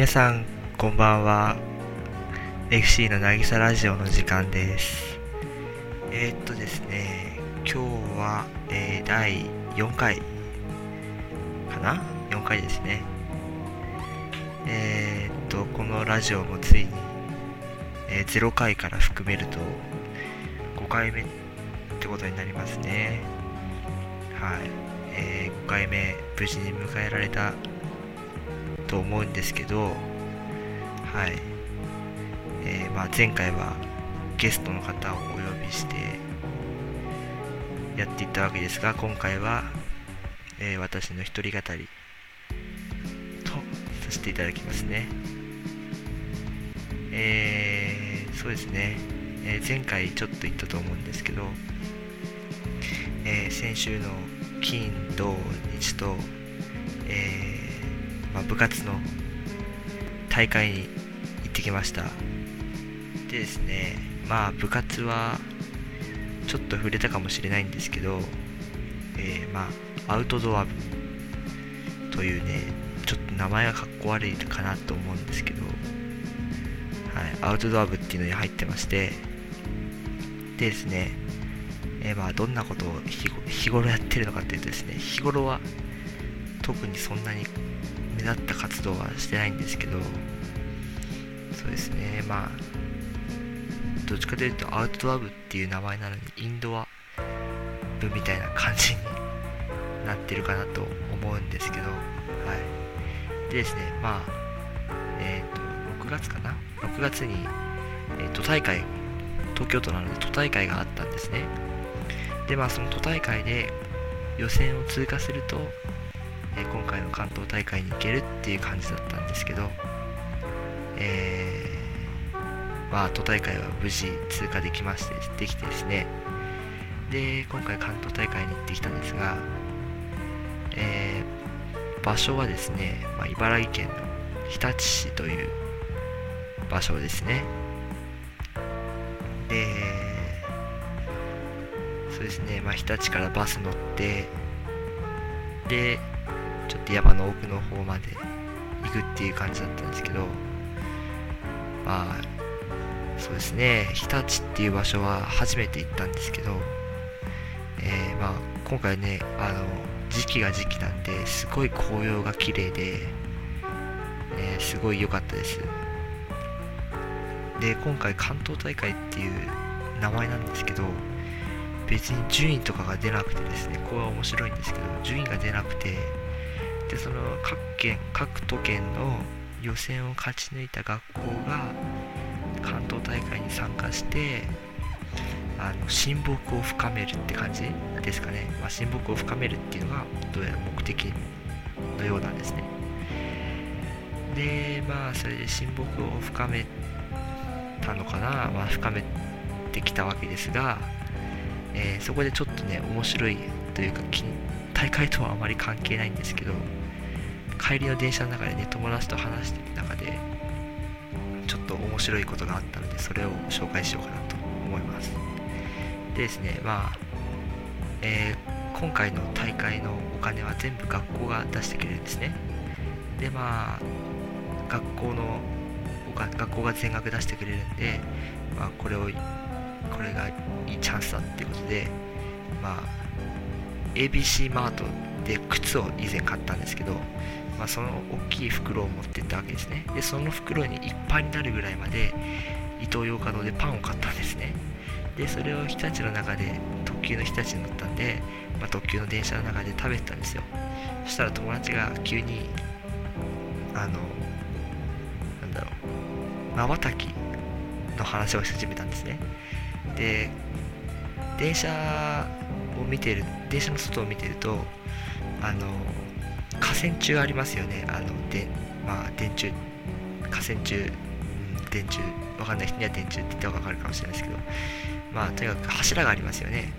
皆さんこんばんは。FC の渚ラジオの時間です。えー、っとですね今日は、えー、第4回かな？4回ですね。えー、っとこのラジオもついに、え0回から含めると5回目ってことになりますね。はい、え5回目無事に迎えられたと思うんですけど、はい。えー、まあ、前回はゲストの方をお呼びしてやっていったわけですが今回は、えー、私の一人語りとさせていただきますね。えー、そうですね、え前回ちょっと言ったと思うんですけど、え先週の金土日と、えまあ、部活の大会に行ってきました。でですねまあ部活はちょっと触れたかもしれないんですけど、えー、まあアウトドア部というねちょっと名前がかっこ悪いかなと思うんですけど、はい、アウトドア部っていうのに入ってましてでですね、え、まあどんなことを日頃やってるのかっていうとですね日頃は特にそんなに目立った活動はしてないんですけどそうですね。まあどっちかというとアウトドア部っていう名前なのにインドア部みたいな感じになってるかなと思うんですけどはい。でですねまあえっ、ー、と6月かな？6月に、えー、都大会東京都なので都大会があったんですね。でまあその都大会で予選を通過するとえ今回の関東大会に行けるっていう感じだったんですけど、えー、まあ、都大会は無事通過できまして、できてですね、で、今回関東大会に行ってきたんですが、えー、場所はですね、まあ、茨城県の日立市という場所ですね。で、そうですね、まあ、日立からバス乗って、で、ちょっと山の奥の方まで行くっていう感じだったんですけどまあそうですね。日立っていう場所は初めて行ったんですけど、えー、まあ今回ねあの時期が時期なんですごい紅葉が綺麗で、えー、すごい良かったです。で今回関東大会っていう名前なんですけど別に順位とかが出なくてですねこれは面白いんですけど順位が出なくてでその各県各都県の予選を勝ち抜いた学校が関東大会に参加してあの親睦を深めるって感じですかね、まあ、親睦を深めるっていうのがどうやら目的のようなんですね。でまあそれで親睦を深めたのかな、まあ、深めてきたわけですが、えー、そこでちょっとね面白いというか大会とはあまり関係ないんですけど帰りの電車の中でね友達と話してる中でちょっと面白いことがあったのでそれを紹介しようかなと思います。でですねまあ、えー、今回の大会のお金は全部学校が出してくれるんですね。でまあ学校の学校が全額出してくれるんで、まあ、これをこれがいいチャンスだっていうことでまあ ABC マートで靴を以前買ったんですけどまあ、その大きい袋を持ってったわけですね。でその袋にいっぱいになるぐらいまでイトーヨーカドーでパンを買ったんですね。でそれを日立の中で特急の日立に乗ったんで、まあ、特急の電車の中で食べてたんですよ。そしたら友達が急にあのなんだろうまばたきの話をし始めたんですね。で電車を見てる電車の外を見てるとあの河川中ありますよね。あのでまあ電柱。河川中、電柱。わかんない人には電柱って言った方がわかるかもしれないですけど。まあとにかく柱がありますよね。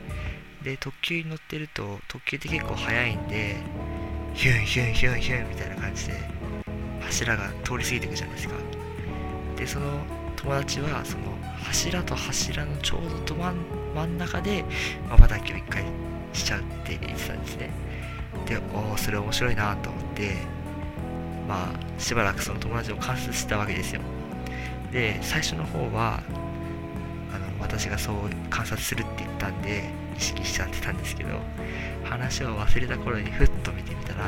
で特急に乗ってると特急って結構速いんでヒュンヒュンヒュンヒュンみたいな感じで柱が通り過ぎていくじゃないですか。でその友達はその柱と柱のちょうど真真ん中でまばたきを一回しちゃうって言ってたんですね。でおおそれ面白いなと思ってまあしばらくその友達を観察してたわけですよ。で最初の方はあの私がそう観察するって言ったんで意識しちゃってたんですけど話を忘れた頃にふっと見てみたら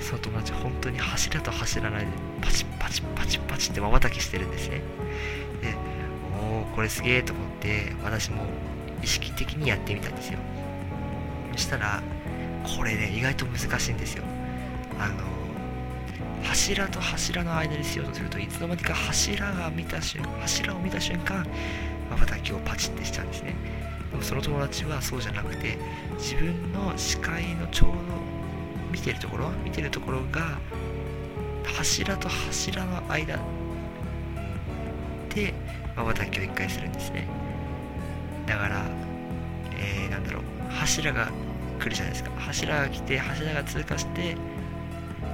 その友達本当に柱と柱の間でパチパチパチパチって瞬きしてるんですね。でおおこれすげえと思って私も意識的にやってみたんですよ。そしたらこれね意外と難しいんですよ。あの柱と柱の間にしようとするといつの間にか柱が見た瞬柱を見た瞬間瞬きをパチッてしちゃうんですね。でもその友達はそうじゃなくて自分の視界のちょうど見てるところ見てるところが柱と柱の間で瞬きを1回するんですね。だからえー、なんだろう柱が来るじゃないですか。柱が来て柱が通過して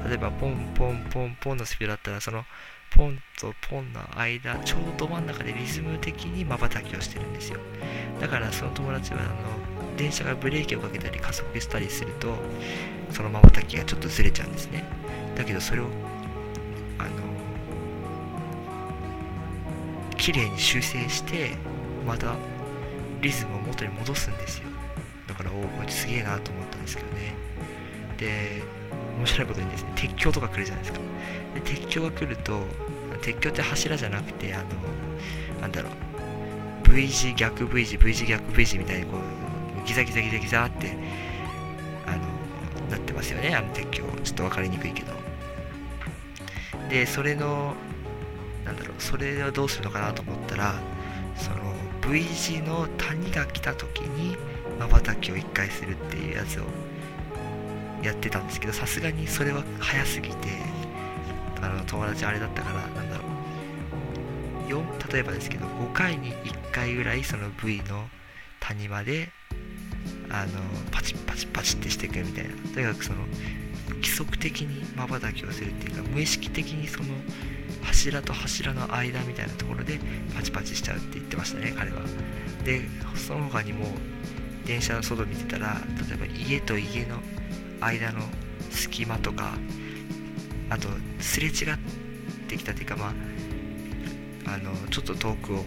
例えばポンポンポンポンのスピードだったらそのポンとポンの間ちょうど真ん中でリズム的に瞬きをしてるんですよ。だからその友達はあの電車がブレーキをかけたり加速したりするとその瞬きがちょっとずれちゃうんですね。だけどそれをあの綺麗に修正してまたリズムを元に戻すんですよ。だからおおこれすげえなと思ったんですけどね。で面白いことにですね鉄橋とか来るじゃないですか。で鉄橋が来ると鉄橋って柱じゃなくてあのなんだろう。V 字逆 V 字 V 字逆 V 字みたいにこうギザギザギザギザってあのなってますよね。あの鉄橋。ちょっと分かりにくいけど。でそれのなんだろう。それはどうするのかなと思ったらその V 字の谷が来た時に瞬きを1回するっていうやつをやってたんですけどさすがにそれは早すぎてあの友達あれだったからなんだろう。4例えばですけど5回に1回ぐらいその V の谷まであのパチッパチッパチッってしていくみたいな。とにかくその規則的に瞬きをするっていうか無意識的にその柱と柱の間みたいなところでパチパチしちゃうって言ってましたね彼は。でその他にも電車の外見てたら例えば家と家の間の隙間とかあとすれ違ってきたというかまああのちょっと遠くを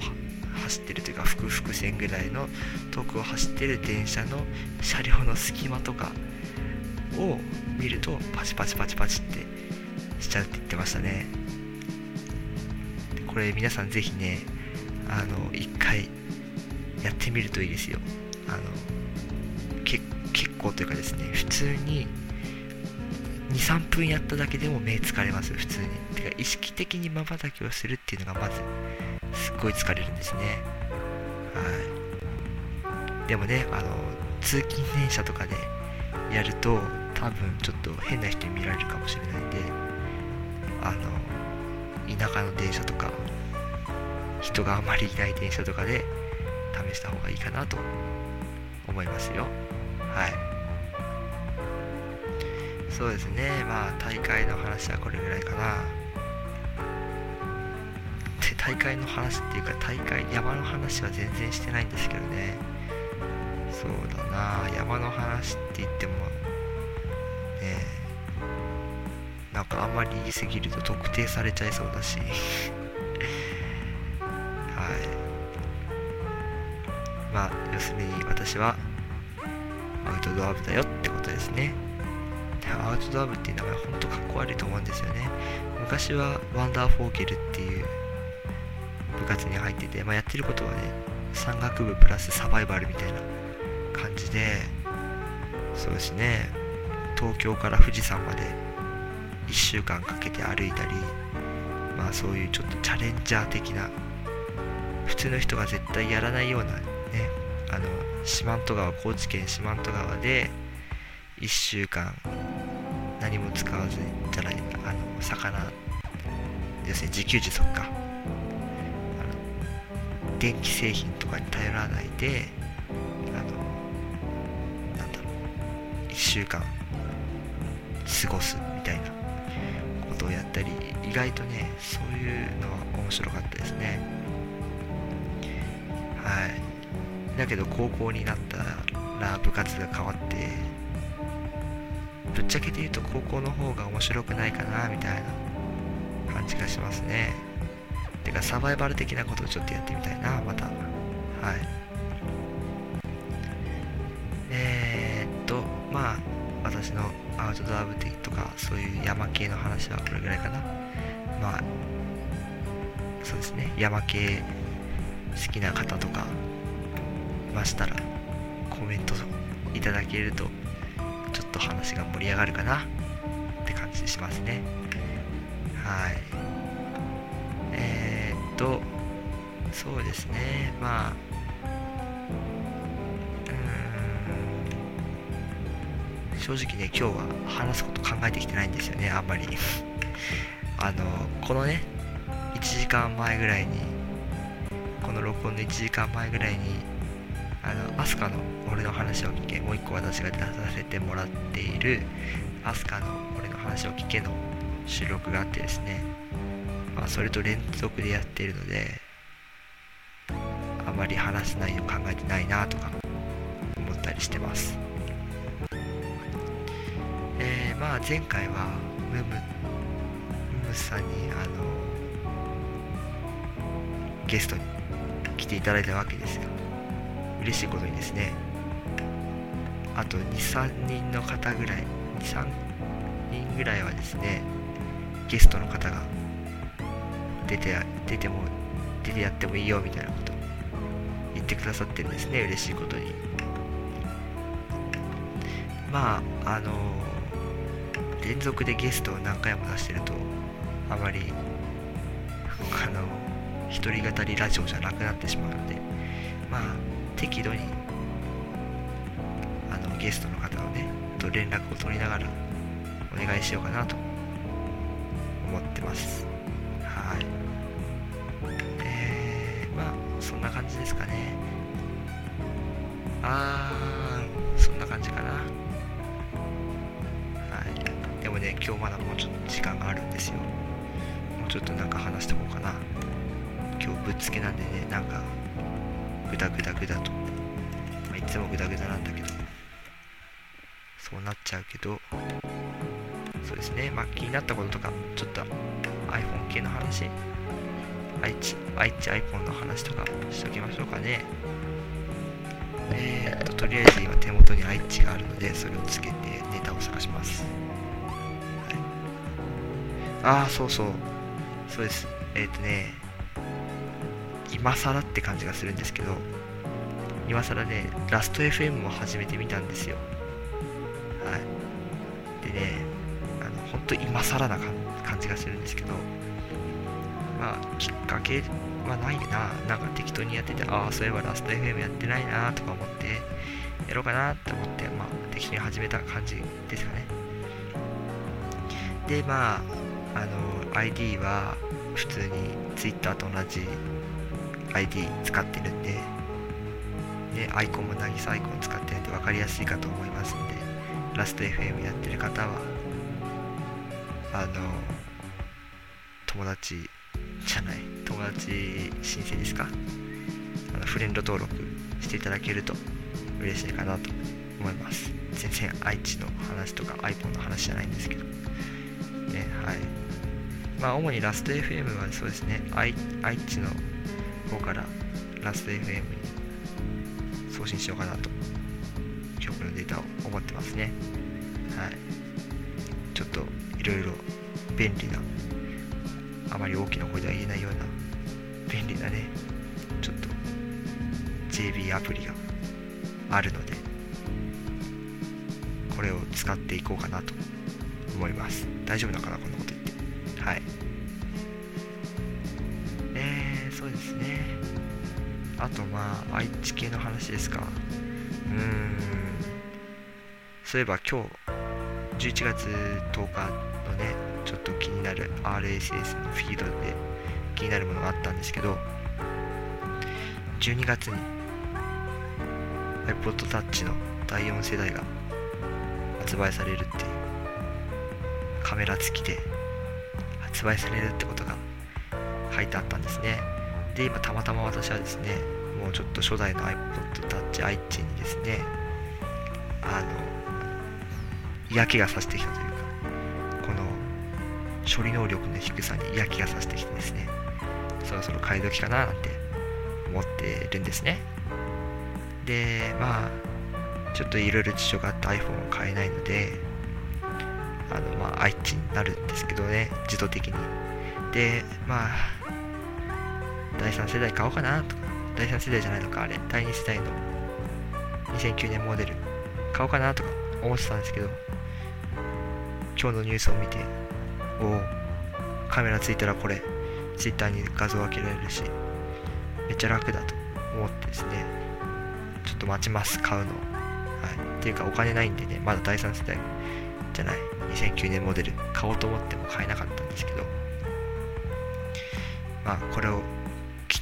走ってるというか複々線ぐらいの遠くを走ってる電車の車両の隙間とかを見るとパチパチパチパチってしちゃうって言ってましたね。これ皆さんぜひねあの一回やってみるといいですよ。あの結構というかですね普通に23分やっただけでも目疲れます普通に。てか意識的にまばたきをするっていうのがまずすっごい疲れるんですね。はい。でもねあの通勤電車とかでやると多分ちょっと変な人に見られるかもしれないんであの田舎の電車とか人があまりいない電車とかで試した方がいいかなと思いますよ。はい。そうですね。まあ大会の話はこれぐらいかな。で大会の話っていうか大会山の話は全然してないんですけどね。そうだな。山の話って言ってもねなんかあんまり言い過ぎると特定されちゃいそうだし。まあ要するに私はアウトドア部だよってことですね。アウトドア部っていう名前ほんとかっこ悪いと思うんですよね。昔はワンダーフォーゲルっていう部活に入ってて、まあ、やってることはね山岳部プラスサバイバルみたいな感じでそうですね。東京から富士山まで1週間かけて歩いたりまあそういうちょっとチャレンジャー的な普通の人が絶対やらないようなねあの四万十川高知県四万十川で1週間何も使わずにじゃないあの魚要するに自給自足か。電気製品とかに頼らないであのなんだろう1週間過ごすみたいなことをやったり意外とねそういうのは面白かったですね。はい。だけど高校になったら部活が変わってぶっちゃけて言うと高校の方が面白くないかなみたいな感じがしますね。てかサバイバル的なことをちょっとやってみたいなまた。はい。えー、っとまあ私のアウトドア部的とかそういう山系の話はこれぐらいかな。まあそうですね。山系好きな方とかましたらコメントいただけるとちょっと話が盛り上がるかなって感じしますね。はい。えー、っとそうですね。まあうん。正直ね今日は話すこと考えてきてないんですよねあんまり。あのこのね1時間前ぐらいにこの録音の1時間前ぐらいにあのアスカの俺の話を聞けもう一個私が出させてもらっているアスカの俺の話を聞けの収録があってですね。まあそれと連続でやっているのであまり話す内容考えてないなとか思ったりしてます。えー、まあ前回はムムムムさんにあのゲストに来ていただいたわけですよ。嬉しいことにですねあと23人の方ぐらい23人ぐらいはですねゲストの方が出て出ても出てやってもいいよみたいなこと言ってくださってるんですね嬉しいことに。まああの連続でゲストを何回も出してるとあまりあの一人語りラジオじゃなくなってしまうのでまあ適度にあのゲストの方のねと連絡を取りながらお願いしようかなと思ってます。はい。えー、まあそんな感じですかね。あーそんな感じかな。はい。でもね今日まだもうちょっと時間があるんですよ。もうちょっとなんか話しておこうかな。今日ぶっつけなんでねなんかグダグダグダと、まあ、いつもグダグダなんだけど。そうなっちゃうけど。そうですね。まあ気になったこととかちょっと iPhone 系の話。愛知愛知 iPhone の話とかしときましょうかね。えー、ととりあえず今手元に愛知があるのでそれをつけてネタを探します、はい、ああそうそう。そうです。えっ、とね。今更って感じがするんですけど今更ねラスト FM も始めてみたんですよ。はい。でねあの本当今更な感じがするんですけどまあきっかけはないな。なんか適当にやっててああそういえばラスト FM やってないなとか思ってやろうかなって思ってまあ適当に始めた感じですかね。でまああの ID は普通に Twitter と同じ ID 使ってるんで、で、アイコンも渚アイコン使ってるんで分かりやすいかと思いますんで、ラスト FM やってる方は、あの、友達じゃない、友達申請ですか？あのフレンド登録していただけると嬉しいかなと思います。全然愛知の話とか iPhone の話じゃないんですけど。ね、はい。まあ、主にラスト FM はそうですね、愛知の方からラスト FM に送信しようかなと曲のデータを思ってますね。はい。ちょっといろいろ便利なあまり大きな声では言えないような便利なねちょっと JB アプリがあるのでこれを使っていこうかなと思います。大丈夫だかなこんなこと言って。はい。そうですね。あとまあ愛知系の話ですか。うーん。そういえば今日11月10日のねちょっと気になる RSS のフィードで気になるものがあったんですけど12月に iPod Touch の第4世代が発売されるっていうカメラ付きで発売されるってことが書いてあったんですね。で今たまたま私はですねもうちょっと初代の iPod Touch 愛知にですねあの嫌気がさしてきたというかこの処理能力の低さに嫌気がさしてきてですねそろそろ買い時かななんて思ってるんですね。でまあちょっといろいろ事情があって iPhone を買えないのであのまあ愛知になるんですけどね自動的に。でまあ第3世代買おうかなとか第3世代じゃないのかあれ第2世代の2009年モデル買おうかなとか思ってたんですけど今日のニュースを見ておおカメラついたらこれ Twitter に画像分けられるしめっちゃ楽だと思ってですねちょっと待ちます買うのはい。っていうかお金ないんでねまだ第3世代じゃない2009年モデル買おうと思っても買えなかったんですけどまあこれを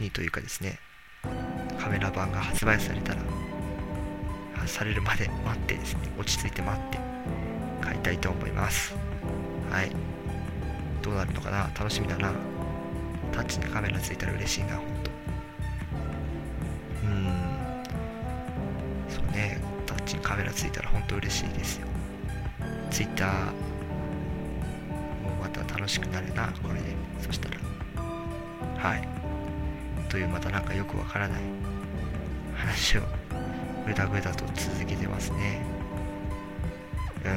にというかですねカメラ版が発売されたらされるまで待ってですね落ち着いて待って買いたいと思います。はい。どうなるのかな？楽しみだな。タッチにカメラついたら嬉しいなほんと。うーん。そうね。タッチにカメラついたらほんと嬉しいですよ。ツイッターもまた楽しくなるなこれで。そしたら。はい。というまたなんかよくわからない話をぐだぐだと続けてますね。う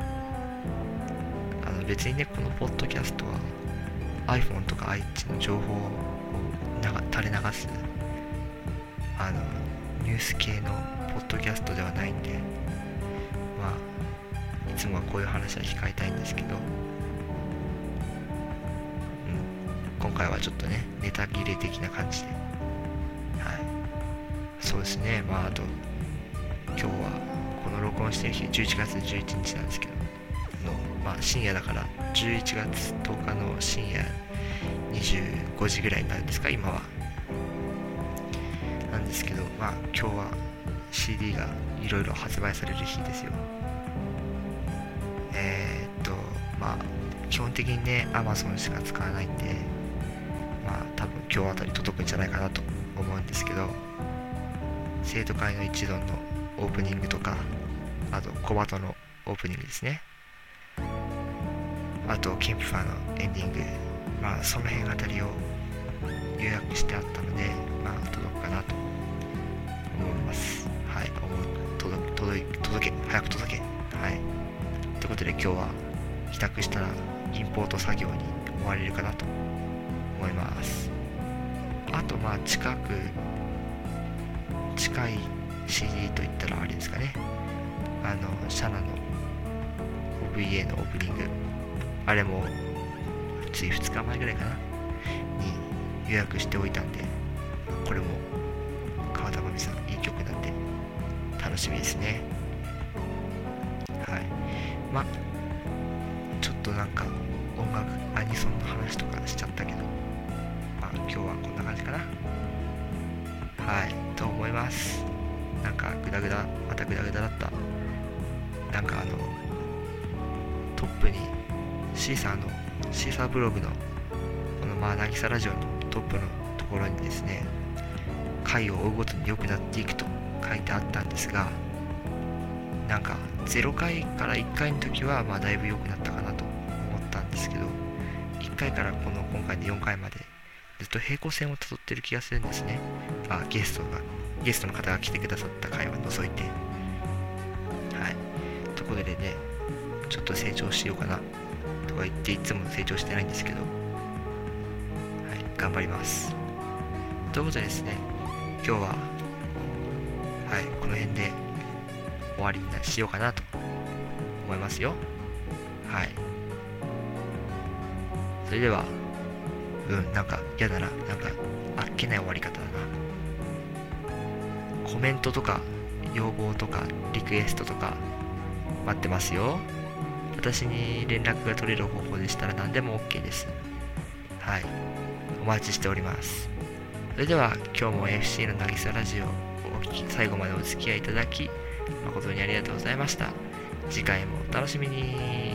ん。あの別にねこのポッドキャストは iPhone とか愛知の情報を垂れ流すあのニュース系のポッドキャストではないんでまあいつもはこういう話は控えたいんですけど回はちょっとね、ネタ切れ的な感じで。はい。そうですね、まあ、あと、今日は、この録音してる日、11月11日なんですけど、の、まあ、深夜だから、11月10日の深夜25時ぐらいになるんですか、今は。なんですけど、まあ、今日は CD がいろいろ発売される日ですよ。えー、っと、まあ、基本的にね、Amazon しか使わないんで、多分今日あたり届くんじゃないかなと思うんですけど生徒会の一存のオープニングとかあと小鳩のオープニングですね。あとキンプファーのエンディング。まあその辺あたりを予約してあったのでまあ届くかなと思います。はい届届届け早く届け。はい。ということで今日は帰宅したらインポート作業に追われるかなと思います。あとまあ近く近い CD といったらあれですかね。あのシャナの OVA のオープニング。あれもつい2日前ぐらいかな。に予約しておいたんでこれも川田真美さんいい曲なんで楽しみですね。はい。まあちょっとなんか音楽アニソンの話とかしちゃったけど。今日はこんな感じかな。はいと思います。なんかグダグダまたグダグダだった。なんかあのトップにシーサーのシーサーブログのこのまあ渚ラジオのトップのところにですね回を追うごとに良くなっていくと書いてあったんですがなんか0回から1回の時はまあだいぶ良くなったかなと思ったんですけど1回からこの今回で4回までずっと平行線をたどってる気がするんですね。あ、ゲストが、ゲストの方が来てくださった回を除いて。はい。ところでね、ちょっと成長しようかな、とか言っていつも成長してないんですけど、はい、頑張ります。ということでですね、今日は、はい、この辺で終わりにしようかなと思いますよ。はい。それでは、うん、なんか嫌だな。なんか、あっけない終わり方だな。コメントとか、要望とか、リクエストとか、待ってますよ。私に連絡が取れる方法でしたら何でも OK です。はい。お待ちしております。それでは、今日も FC の渚ラジオを、最後までお付き合いいただき、誠にありがとうございました。次回もお楽しみに。